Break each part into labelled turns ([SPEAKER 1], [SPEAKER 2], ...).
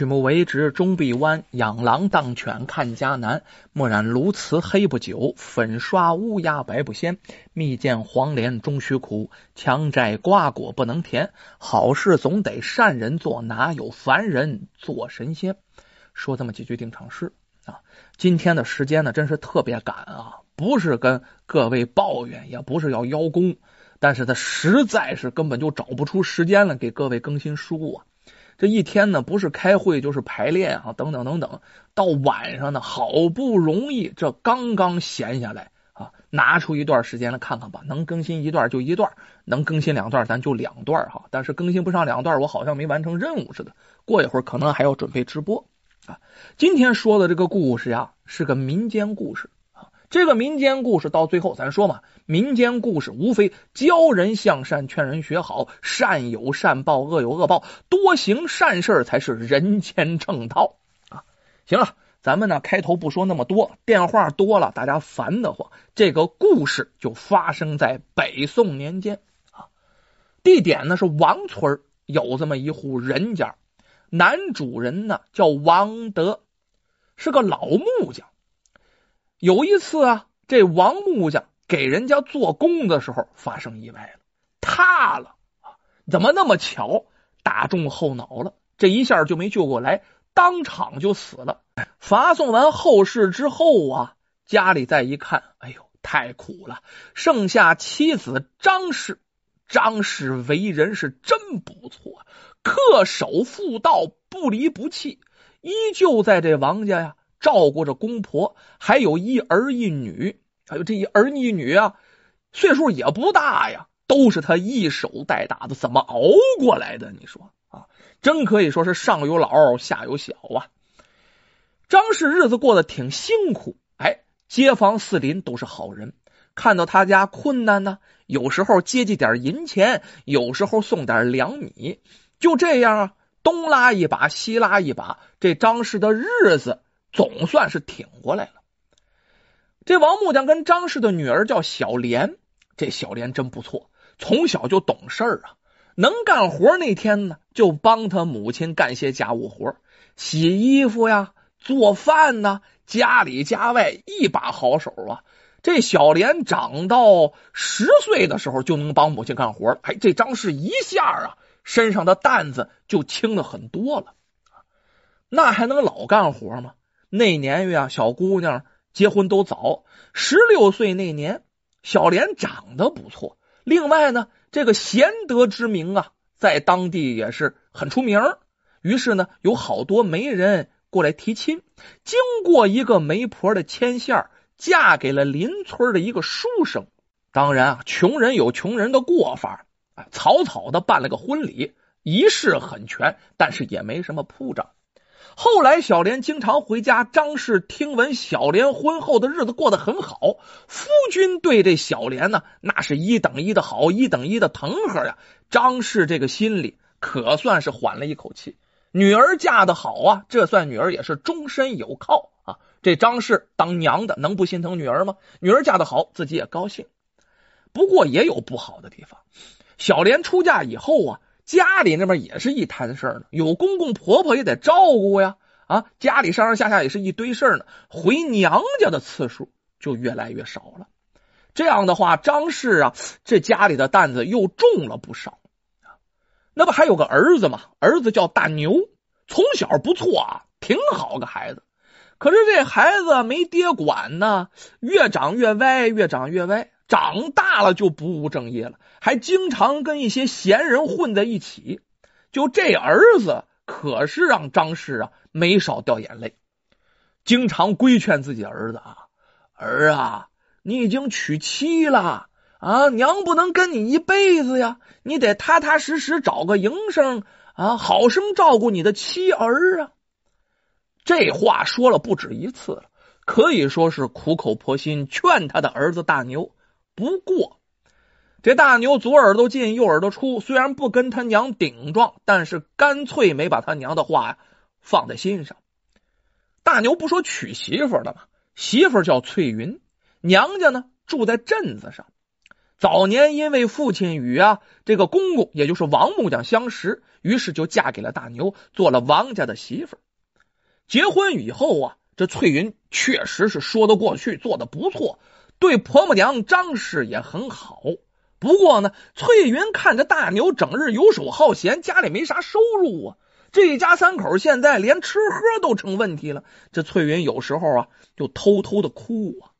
[SPEAKER 1] 曲目为直终必弯，养狼当犬看家难。墨染鸬鹚黑不久，粉刷乌鸦白不鲜。蜜饯黄连终须苦，强摘瓜果不能甜。好事总得善人做，哪有凡人做神仙？说这么几句定场诗啊。今天的时间呢，真是特别赶啊，不是跟各位抱怨，也不是要邀功，但是他实在是根本就找不出时间来给各位更新书啊。这一天呢，不是开会就是排练啊，等等等等。到晚上呢，好不容易这刚刚闲下来啊，拿出一段时间来看看吧。能更新一段就一段，能更新两段咱就两段哈。但是更新不上两段，我好像没完成任务似的。过一会儿可能还要准备直播啊。今天说的这个故事呀，是个民间故事。这个民间故事到最后，咱说嘛，民间故事无非教人向善，劝人学好，善有善报，恶有恶报，多行善事才是人间正道啊！行了，咱们呢开头不说那么多，电话多了大家烦得慌。这个故事就发生在北宋年间啊，地点呢是王村，有这么一户人家，男主人呢叫王德，是个老木匠。有一次啊，这王木匠给人家做工的时候发生意外了，塌了！怎么那么巧？打中后脑了，这一下就没救过来，当场就死了。发送完后事之后啊，家里再一看，哎呦，太苦了！剩下妻子张氏，张氏为人是真不错，恪守妇道，不离不弃，依旧在这王家呀。照顾着公婆，还有一儿一女，还有这一儿一女啊，岁数也不大呀，都是他一手带大的，怎么熬过来的？你说啊，真可以说是上有老下有小啊。张氏日子过得挺辛苦，哎，街坊四邻都是好人，看到他家困难呢，有时候接济点银钱，有时候送点粮米，就这样啊，东拉一把西拉一把，这张氏的日子。总算是挺过来了。这王木匠跟张氏的女儿叫小莲，这小莲真不错，从小就懂事儿啊，能干活。那天呢，就帮他母亲干些家务活，洗衣服呀、做饭呐，家里家外一把好手啊。这小莲长到十岁的时候，就能帮母亲干活了。哎，这张氏一下啊，身上的担子就轻了很多了。那还能老干活吗？那年月啊，小姑娘结婚都早。十六岁那年，小莲长得不错。另外呢，这个贤德之名啊，在当地也是很出名。于是呢，有好多媒人过来提亲。经过一个媒婆的牵线，嫁给了邻村的一个书生。当然啊，穷人有穷人的过法，啊，草草的办了个婚礼，仪式很全，但是也没什么铺张。后来，小莲经常回家。张氏听闻小莲婚后的日子过得很好，夫君对这小莲呢，那是一等一的好，一等一的疼呵呀。张氏这个心里可算是缓了一口气。女儿嫁的好啊，这算女儿也是终身有靠啊。这张氏当娘的能不心疼女儿吗？女儿嫁的好，自己也高兴。不过也有不好的地方。小莲出嫁以后啊。家里那边也是一摊事儿呢，有公公婆婆也得照顾呀，啊，家里上上下下也是一堆事儿呢，回娘家的次数就越来越少了。这样的话，张氏啊，这家里的担子又重了不少。那不还有个儿子吗？儿子叫大牛，从小不错啊，挺好个孩子。可是这孩子没爹管呢，越长越歪，越长越歪。长大了就不务正业了，还经常跟一些闲人混在一起。就这儿子可是让张氏啊没少掉眼泪，经常规劝自己儿子啊：“儿啊，你已经娶妻了啊，娘不能跟你一辈子呀，你得踏踏实实找个营生啊，好生照顾你的妻儿啊。”这话说了不止一次了，可以说是苦口婆心劝他的儿子大牛。不过，这大牛左耳朵进右耳朵出，虽然不跟他娘顶撞，但是干脆没把他娘的话放在心上。大牛不说娶媳妇了吗？媳妇叫翠云，娘家呢住在镇子上。早年因为父亲与啊这个公公，也就是王木匠相识，于是就嫁给了大牛，做了王家的媳妇。结婚以后啊，这翠云确实是说得过去，做的不错，对婆婆娘张氏也很好。不过呢，翠云看着大牛整日游手好闲，家里没啥收入啊。这一家三口现在连吃喝都成问题了。这翠云有时候啊，就偷偷的哭啊。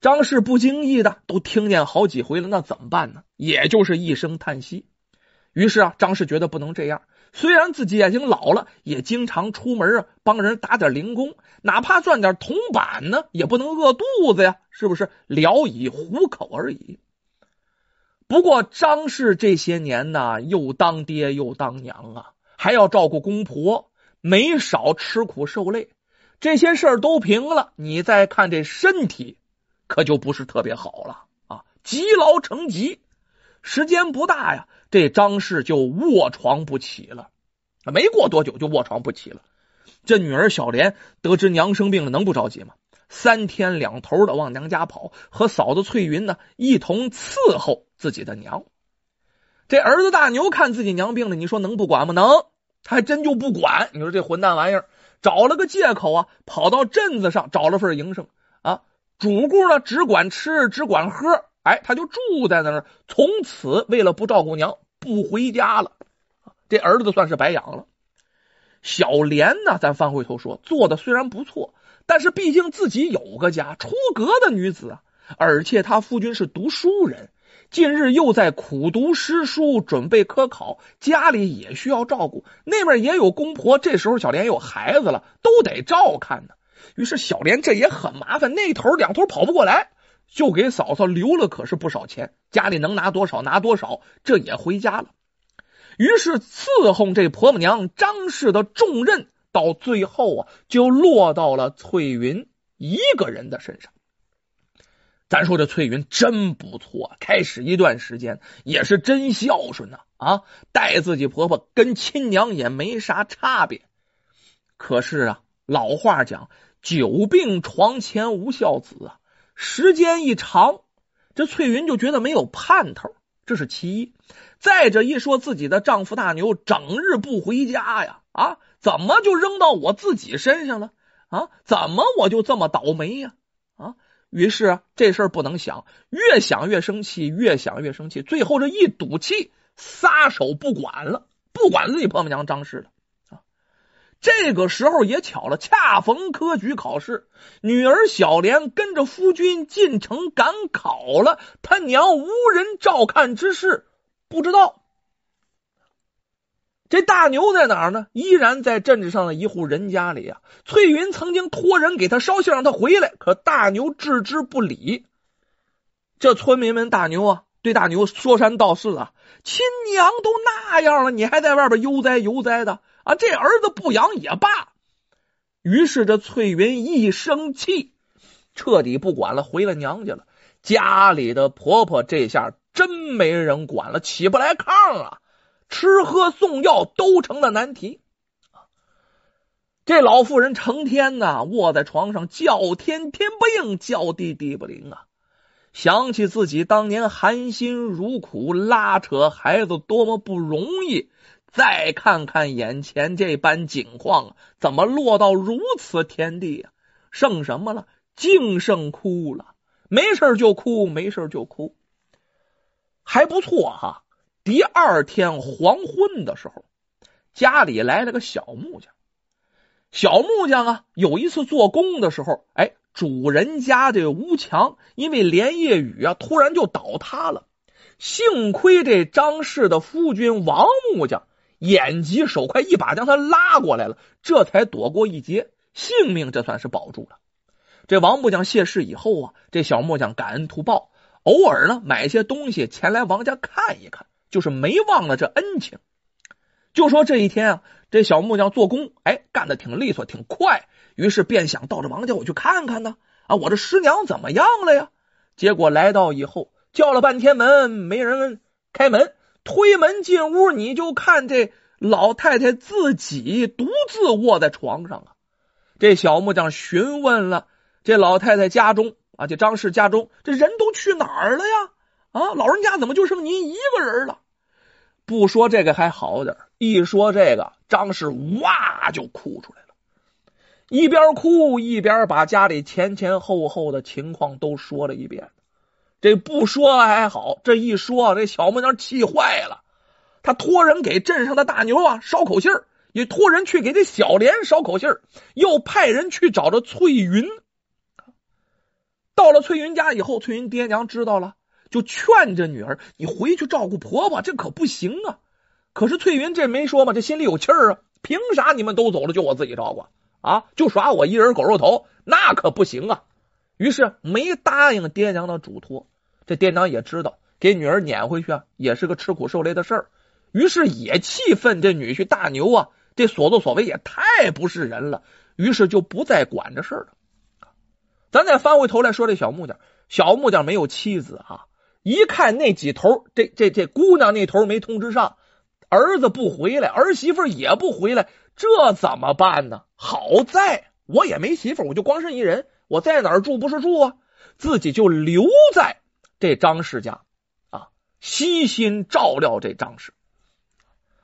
[SPEAKER 1] 张氏不经意的都听见好几回了，那怎么办呢？也就是一声叹息。于是啊，张氏觉得不能这样。虽然自己已经老了，也经常出门啊，帮人打点零工，哪怕赚点铜板呢，也不能饿肚子呀，是不是？聊以糊口而已。不过张氏这些年呢，又当爹又当娘啊。还要照顾公婆，没少吃苦受累。这些事儿都平了，你再看这身体，可就不是特别好了啊！积劳成疾，时间不大呀，这张氏就卧床不起了。没过多久就卧床不起了。这女儿小莲得知娘生病了，能不着急吗？三天两头的往娘家跑，和嫂子翠云呢一同伺候自己的娘。这儿子大牛看自己娘病了，你说能不管吗？能，他还真就不管。你说这混蛋玩意儿，找了个借口啊，跑到镇子上找了份营生啊。主顾呢只管吃，只管喝，哎，他就住在那儿。从此为了不照顾娘，不回家了。这儿子算是白养了。小莲呢，咱翻回头说，做的虽然不错，但是毕竟自己有个家，出阁的女子啊，而且他夫君是读书人。近日又在苦读诗书，准备科考，家里也需要照顾，那边也有公婆。这时候小莲有孩子了，都得照看呢。于是小莲这也很麻烦，那头两头跑不过来，就给嫂嫂留了可是不少钱，家里能拿多少拿多少，这也回家了。于是伺候这婆婆娘张氏的重任，到最后啊，就落到了翠云一个人的身上。咱说这翠云真不错，开始一段时间也是真孝顺呐啊，待自己婆婆跟亲娘也没啥差别。可是啊，老话讲“久病床前无孝子”啊，时间一长，这翠云就觉得没有盼头，这是其一。再者一说，自己的丈夫大牛整日不回家呀，啊，怎么就扔到我自己身上了？啊，怎么我就这么倒霉呀？啊？于是啊，这事儿不能想，越想越生气，越想越生气，最后这一赌气，撒手不管了，不管自己婆婆娘张氏了啊。这个时候也巧了，恰逢科举考试，女儿小莲跟着夫君进城赶考了，他娘无人照看之事，不知道。这大牛在哪儿呢？依然在镇子上的一户人家里啊。翠云曾经托人给他捎信，让他回来，可大牛置之不理。这村民们，大牛啊，对大牛说三道四啊。亲娘都那样了，你还在外边悠哉悠哉的啊？这儿子不养也罢。于是这翠云一生气，彻底不管了，回了娘家了。家里的婆婆这下真没人管了，起不来炕啊。吃喝送药都成了难题，这老妇人成天呐卧在床上，叫天天不应，叫地地不灵啊！想起自己当年含辛茹苦拉扯孩子多么不容易，再看看眼前这般景况，怎么落到如此田地啊？剩什么了？净剩哭了，没事就哭，没事就哭，还不错哈。第二天黄昏的时候，家里来了个小木匠。小木匠啊，有一次做工的时候，哎，主人家这屋墙因为连夜雨啊，突然就倒塌了。幸亏这张氏的夫君王木匠眼疾手快，一把将他拉过来了，这才躲过一劫，性命这算是保住了。这王木匠谢世以后啊，这小木匠感恩图报，偶尔呢买些东西前来王家看一看。就是没忘了这恩情，就说这一天啊，这小木匠做工，哎，干的挺利索，挺快，于是便想到这王家我去看看呢，啊，我这师娘怎么样了呀？结果来到以后，叫了半天门，没人开门，推门进屋，你就看这老太太自己独自卧在床上啊。这小木匠询问了这老太太家中啊，这张氏家中这人都去哪儿了呀？啊，老人家怎么就剩您一个人了？不说这个还好点一说这个，张氏哇就哭出来了，一边哭一边把家里前前后后的情况都说了一遍。这不说还好，这一说，这小木匠气坏了。他托人给镇上的大牛啊捎口信儿，也托人去给这小莲捎口信儿，又派人去找着翠云。到了翠云家以后，翠云爹娘知道了，就劝这女儿：“你回去照顾婆婆，这可不行啊！”可是翠云这没说嘛，这心里有气儿啊。凭啥你们都走了，就我自己照顾啊？就耍我一人狗肉头，那可不行啊！于是没答应爹娘的嘱托。这爹娘也知道，给女儿撵回去啊，也是个吃苦受累的事儿。于是也气愤这女婿大牛啊，这所作所为也太不是人了。于是就不再管这事儿了。咱再翻回头来说，这小木匠，小木匠没有妻子啊。一看那几头，这这这姑娘那头没通知上，儿子不回来，儿媳妇也不回来，这怎么办呢？好在我也没媳妇，我就光身一人，我在哪儿住不是住啊？自己就留在这张氏家啊，悉心照料这张氏，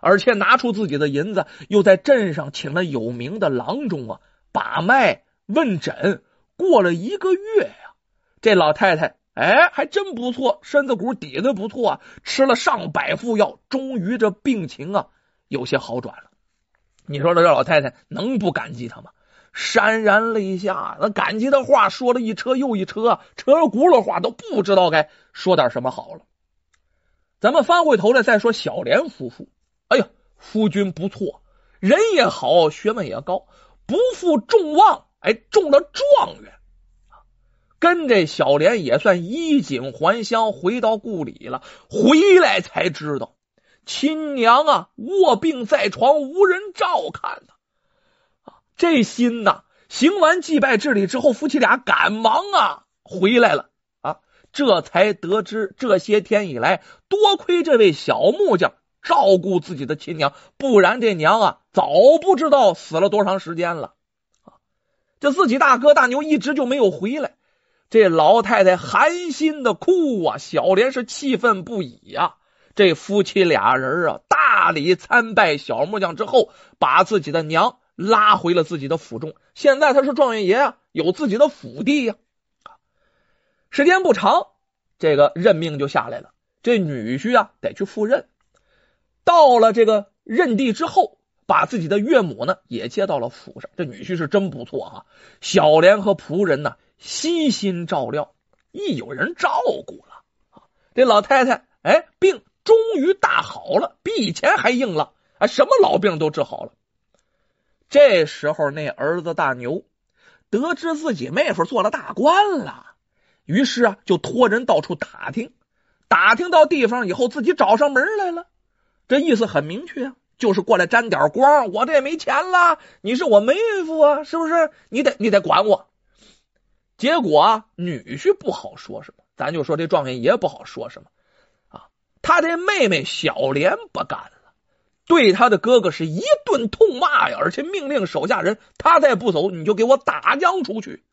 [SPEAKER 1] 而且拿出自己的银子，又在镇上请了有名的郎中啊，把脉问诊。过了一个月呀，这老太太哎，还真不错，身子骨底子不错啊，吃了上百副药，终于这病情啊有些好转了。你说这老太太能不感激他吗？潸然泪下，那感激的话说了一车又一车，车轱辘话都不知道该说点什么好了。咱们翻回头来再说小莲夫妇，哎呀，夫君不错，人也好，学问也高，不负众望。哎，中了状元跟这小莲也算衣锦还乡，回到故里了。回来才知道，亲娘啊卧病在床，无人照看呢。啊，这心呐，行完祭拜之礼之后，夫妻俩赶忙啊回来了。啊，这才得知这些天以来，多亏这位小木匠照顾自己的亲娘，不然这娘啊早不知道死了多长时间了。啊这自己大哥大牛一直就没有回来，这老太太寒心的哭啊！小莲是气愤不已呀。这夫妻俩人啊，大礼参拜小木匠之后，把自己的娘拉回了自己的府中。现在他是状元爷啊，有自己的府地呀。时间不长，这个任命就下来了，这女婿啊得去赴任。到了这个任地之后。把自己的岳母呢也接到了府上，这女婿是真不错啊。小莲和仆人呢悉心照料，一有人照顾了啊，这老太太哎病终于大好了，比以前还硬了啊，什么老病都治好了。这时候那儿子大牛得知自己妹夫做了大官了，于是啊就托人到处打听，打听到地方以后自己找上门来了，这意思很明确啊。就是过来沾点光，我这也没钱了。你是我妹夫啊，是不是？你得你得管我。结果，女婿不好说什么，咱就说这状元爷不好说什么啊。他这妹妹小莲不干了，对他的哥哥是一顿痛骂呀，而且命令手下人，他再不走，你就给我打将出去。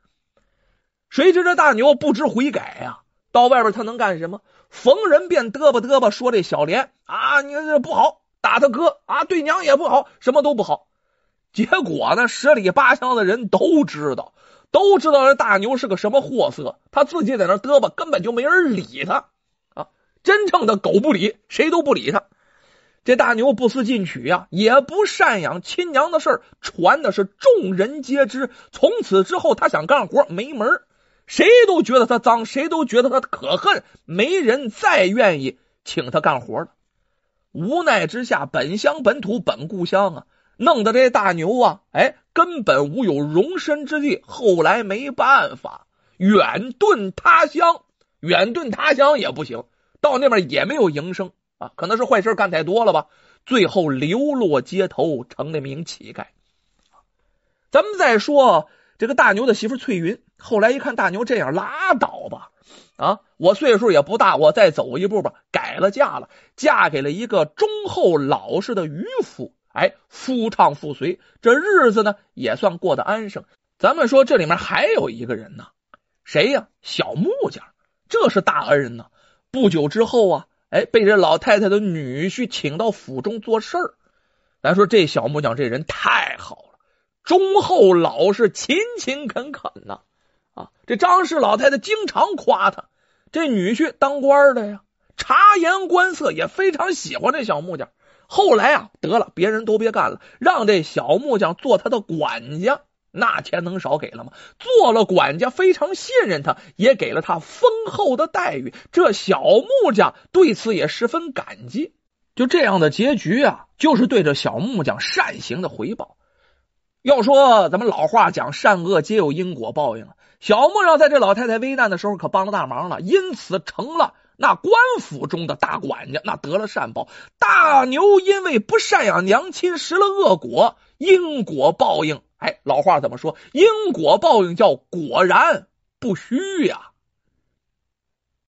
[SPEAKER 1] 谁知这大牛不知悔改呀，到外边他能干什么？逢人便嘚吧嘚吧说这小莲啊，你这不好。打他哥啊，对娘也不好，什么都不好。结果呢，十里八乡的人都知道，都知道这大牛是个什么货色。他自己在那嘚吧，根本就没人理他啊！真正的狗不理，谁都不理他。这大牛不思进取呀，也不赡养亲娘的事儿传的是众人皆知。从此之后，他想干活没门谁都觉得他脏，谁都觉得他可恨，没人再愿意请他干活了。无奈之下，本乡本土本故乡啊，弄得这大牛啊，哎，根本无有容身之地。后来没办法，远遁他乡，远遁他乡也不行，到那边也没有营生啊，可能是坏事干太多了吧。最后流落街头，成了名乞丐。咱们再说这个大牛的媳妇翠云，后来一看大牛这样，拉倒吧。啊，我岁数也不大，我再走一步吧。改了嫁了，嫁给了一个忠厚老实的渔夫。哎，夫唱妇随，这日子呢也算过得安生。咱们说这里面还有一个人呢，谁呀？小木匠，这是大恩人呢。不久之后啊，哎，被这老太太的女婿请到府中做事儿。咱说这小木匠这人太好了，忠厚老实、勤勤恳恳呐。啊这张氏老太太经常夸他。这女婿当官的呀，察言观色，也非常喜欢这小木匠。后来啊，得了，别人都别干了，让这小木匠做他的管家。那钱能少给了吗？做了管家，非常信任他，也给了他丰厚的待遇。这小木匠对此也十分感激。就这样的结局啊，就是对这小木匠善行的回报。要说咱们老话讲，善恶皆有因果报应。小木匠在这老太太危难的时候可帮了大忙了，因此成了那官府中的大管家，那得了善报。大牛因为不赡养娘亲，食了恶果，因果报应。哎，老话怎么说？因果报应叫果然不虚呀。